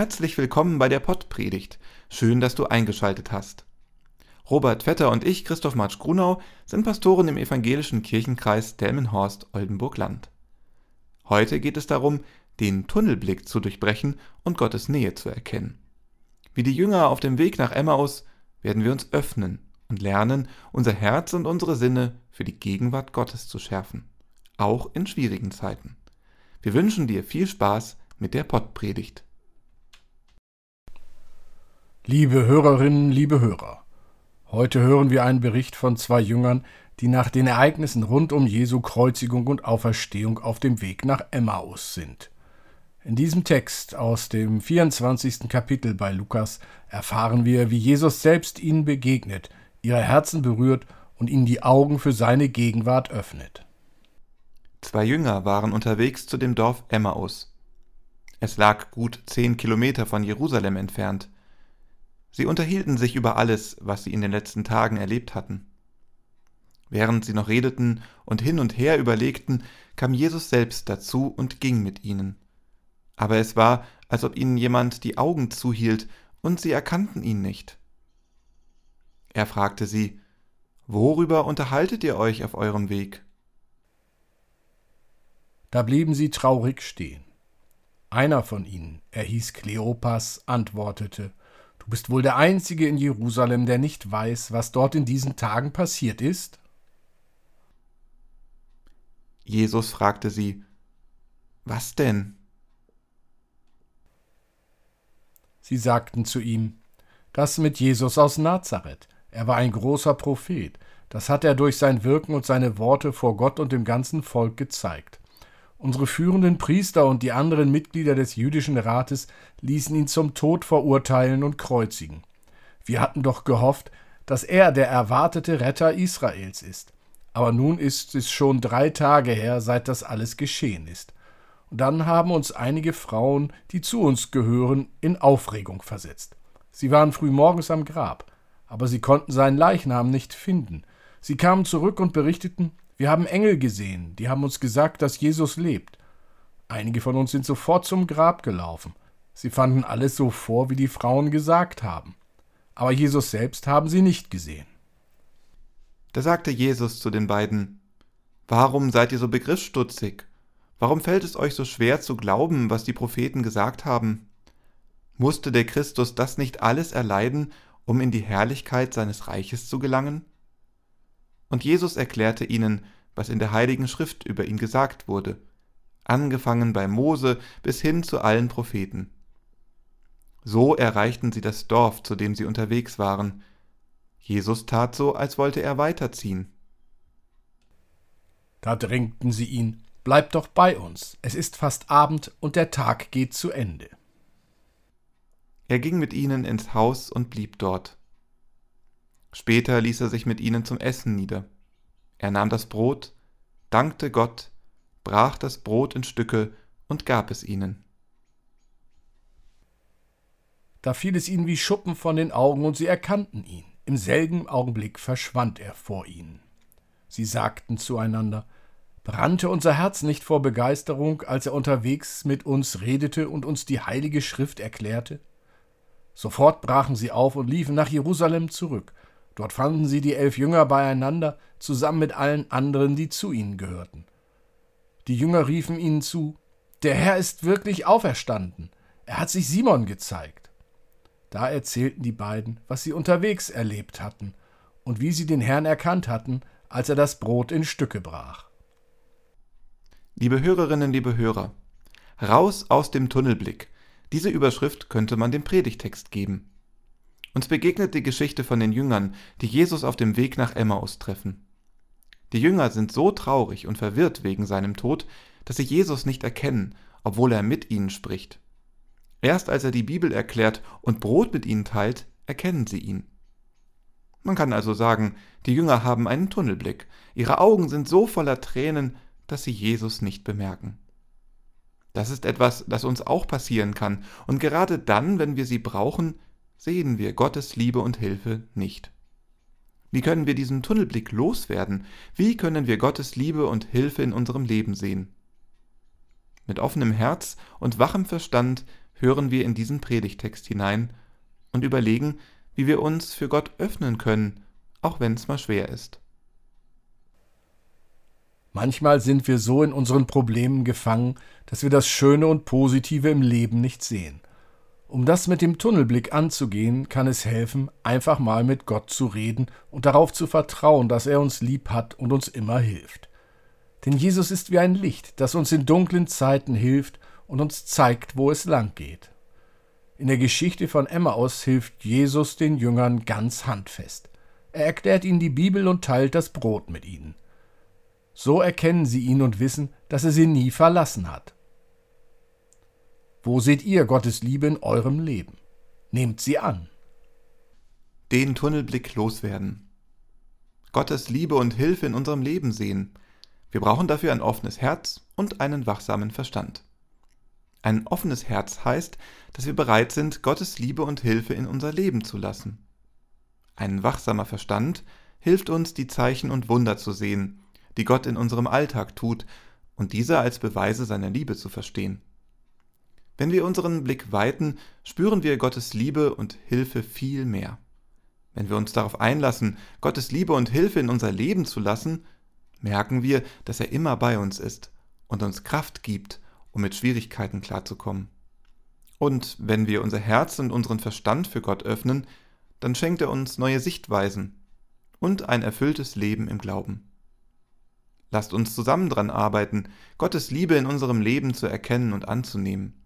Herzlich willkommen bei der Pottpredigt. Schön, dass du eingeschaltet hast. Robert Vetter und ich, Christoph Marsch Grunau, sind Pastoren im evangelischen Kirchenkreis Delmenhorst-Oldenburg-Land. Heute geht es darum, den Tunnelblick zu durchbrechen und Gottes Nähe zu erkennen. Wie die Jünger auf dem Weg nach Emmaus werden wir uns öffnen und lernen, unser Herz und unsere Sinne für die Gegenwart Gottes zu schärfen, auch in schwierigen Zeiten. Wir wünschen dir viel Spaß mit der Pottpredigt. Liebe Hörerinnen, liebe Hörer, heute hören wir einen Bericht von zwei Jüngern, die nach den Ereignissen rund um Jesu Kreuzigung und Auferstehung auf dem Weg nach Emmaus sind. In diesem Text aus dem 24. Kapitel bei Lukas erfahren wir, wie Jesus selbst ihnen begegnet, ihre Herzen berührt und ihnen die Augen für seine Gegenwart öffnet. Zwei Jünger waren unterwegs zu dem Dorf Emmaus. Es lag gut zehn Kilometer von Jerusalem entfernt. Sie unterhielten sich über alles, was sie in den letzten Tagen erlebt hatten. Während sie noch redeten und hin und her überlegten, kam Jesus selbst dazu und ging mit ihnen. Aber es war, als ob ihnen jemand die Augen zuhielt, und sie erkannten ihn nicht. Er fragte sie, Worüber unterhaltet ihr euch auf eurem Weg? Da blieben sie traurig stehen. Einer von ihnen, er hieß Kleopas, antwortete, Du bist wohl der Einzige in Jerusalem, der nicht weiß, was dort in diesen Tagen passiert ist? Jesus fragte sie, Was denn? Sie sagten zu ihm, Das mit Jesus aus Nazareth. Er war ein großer Prophet. Das hat er durch sein Wirken und seine Worte vor Gott und dem ganzen Volk gezeigt. Unsere führenden Priester und die anderen Mitglieder des jüdischen Rates ließen ihn zum Tod verurteilen und kreuzigen. Wir hatten doch gehofft, dass er der erwartete Retter Israels ist. Aber nun ist es schon drei Tage her, seit das alles geschehen ist. Und dann haben uns einige Frauen, die zu uns gehören, in Aufregung versetzt. Sie waren früh morgens am Grab, aber sie konnten seinen Leichnam nicht finden. Sie kamen zurück und berichteten, wir haben Engel gesehen, die haben uns gesagt, dass Jesus lebt. Einige von uns sind sofort zum Grab gelaufen. Sie fanden alles so vor, wie die Frauen gesagt haben. Aber Jesus selbst haben sie nicht gesehen. Da sagte Jesus zu den beiden, Warum seid ihr so begriffsstutzig? Warum fällt es euch so schwer zu glauben, was die Propheten gesagt haben? Musste der Christus das nicht alles erleiden, um in die Herrlichkeit seines Reiches zu gelangen? Und Jesus erklärte ihnen, was in der heiligen Schrift über ihn gesagt wurde, angefangen bei Mose bis hin zu allen Propheten. So erreichten sie das Dorf, zu dem sie unterwegs waren. Jesus tat so, als wollte er weiterziehen. Da drängten sie ihn, Bleib doch bei uns, es ist fast Abend und der Tag geht zu Ende. Er ging mit ihnen ins Haus und blieb dort. Später ließ er sich mit ihnen zum Essen nieder. Er nahm das Brot, dankte Gott, brach das Brot in Stücke und gab es ihnen. Da fiel es ihnen wie Schuppen von den Augen und sie erkannten ihn. Im selben Augenblick verschwand er vor ihnen. Sie sagten zueinander, Brannte unser Herz nicht vor Begeisterung, als er unterwegs mit uns redete und uns die heilige Schrift erklärte? Sofort brachen sie auf und liefen nach Jerusalem zurück. Dort fanden sie die elf Jünger beieinander, zusammen mit allen anderen, die zu ihnen gehörten. Die Jünger riefen ihnen zu, Der Herr ist wirklich auferstanden, er hat sich Simon gezeigt. Da erzählten die beiden, was sie unterwegs erlebt hatten und wie sie den Herrn erkannt hatten, als er das Brot in Stücke brach. Liebe Hörerinnen, liebe Hörer, raus aus dem Tunnelblick. Diese Überschrift könnte man dem Predigtext geben. Uns begegnet die Geschichte von den Jüngern, die Jesus auf dem Weg nach Emmaus treffen. Die Jünger sind so traurig und verwirrt wegen seinem Tod, dass sie Jesus nicht erkennen, obwohl er mit ihnen spricht. Erst als er die Bibel erklärt und Brot mit ihnen teilt, erkennen sie ihn. Man kann also sagen, die Jünger haben einen Tunnelblick. Ihre Augen sind so voller Tränen, dass sie Jesus nicht bemerken. Das ist etwas, das uns auch passieren kann, und gerade dann, wenn wir sie brauchen, sehen wir Gottes Liebe und Hilfe nicht. Wie können wir diesen Tunnelblick loswerden? Wie können wir Gottes Liebe und Hilfe in unserem Leben sehen? Mit offenem Herz und wachem Verstand hören wir in diesen Predigtext hinein und überlegen, wie wir uns für Gott öffnen können, auch wenn es mal schwer ist. Manchmal sind wir so in unseren Problemen gefangen, dass wir das Schöne und Positive im Leben nicht sehen. Um das mit dem Tunnelblick anzugehen, kann es helfen, einfach mal mit Gott zu reden und darauf zu vertrauen, dass er uns lieb hat und uns immer hilft. Denn Jesus ist wie ein Licht, das uns in dunklen Zeiten hilft und uns zeigt, wo es lang geht. In der Geschichte von Emmaus hilft Jesus den Jüngern ganz handfest. Er erklärt ihnen die Bibel und teilt das Brot mit ihnen. So erkennen sie ihn und wissen, dass er sie nie verlassen hat. Wo seht ihr Gottes Liebe in eurem Leben? Nehmt sie an. Den Tunnelblick loswerden. Gottes Liebe und Hilfe in unserem Leben sehen. Wir brauchen dafür ein offenes Herz und einen wachsamen Verstand. Ein offenes Herz heißt, dass wir bereit sind, Gottes Liebe und Hilfe in unser Leben zu lassen. Ein wachsamer Verstand hilft uns, die Zeichen und Wunder zu sehen, die Gott in unserem Alltag tut, und diese als Beweise seiner Liebe zu verstehen. Wenn wir unseren Blick weiten, spüren wir Gottes Liebe und Hilfe viel mehr. Wenn wir uns darauf einlassen, Gottes Liebe und Hilfe in unser Leben zu lassen, merken wir, dass er immer bei uns ist und uns Kraft gibt, um mit Schwierigkeiten klarzukommen. Und wenn wir unser Herz und unseren Verstand für Gott öffnen, dann schenkt er uns neue Sichtweisen und ein erfülltes Leben im Glauben. Lasst uns zusammen dran arbeiten, Gottes Liebe in unserem Leben zu erkennen und anzunehmen.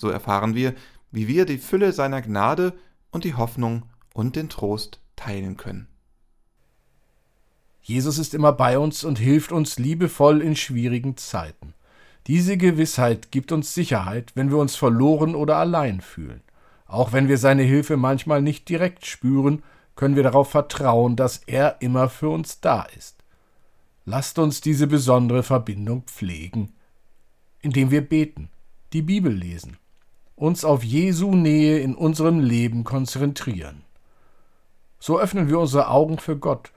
So erfahren wir, wie wir die Fülle seiner Gnade und die Hoffnung und den Trost teilen können. Jesus ist immer bei uns und hilft uns liebevoll in schwierigen Zeiten. Diese Gewissheit gibt uns Sicherheit, wenn wir uns verloren oder allein fühlen. Auch wenn wir seine Hilfe manchmal nicht direkt spüren, können wir darauf vertrauen, dass er immer für uns da ist. Lasst uns diese besondere Verbindung pflegen, indem wir beten, die Bibel lesen, uns auf Jesu Nähe in unserem Leben konzentrieren. So öffnen wir unsere Augen für Gott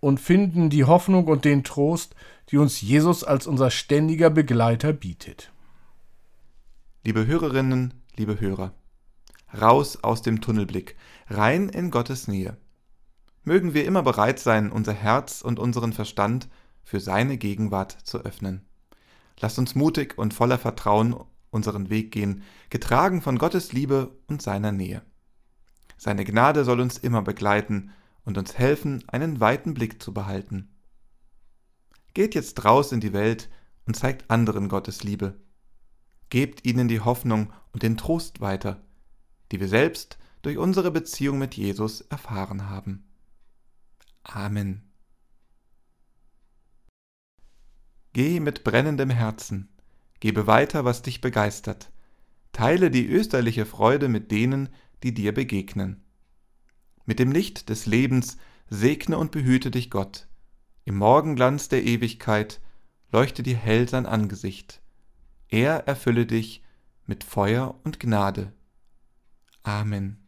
und finden die Hoffnung und den Trost, die uns Jesus als unser ständiger Begleiter bietet. Liebe Hörerinnen, liebe Hörer, raus aus dem Tunnelblick, rein in Gottes Nähe. Mögen wir immer bereit sein, unser Herz und unseren Verstand für seine Gegenwart zu öffnen. Lasst uns mutig und voller Vertrauen unseren Weg gehen, getragen von Gottes Liebe und seiner Nähe. Seine Gnade soll uns immer begleiten und uns helfen, einen weiten Blick zu behalten. Geht jetzt raus in die Welt und zeigt anderen Gottes Liebe. Gebt ihnen die Hoffnung und den Trost weiter, die wir selbst durch unsere Beziehung mit Jesus erfahren haben. Amen. Geh mit brennendem Herzen, gebe weiter, was dich begeistert, teile die österliche Freude mit denen, die dir begegnen. Mit dem Licht des Lebens segne und behüte dich Gott, im Morgenglanz der Ewigkeit leuchte dir hell sein Angesicht, er erfülle dich mit Feuer und Gnade. Amen.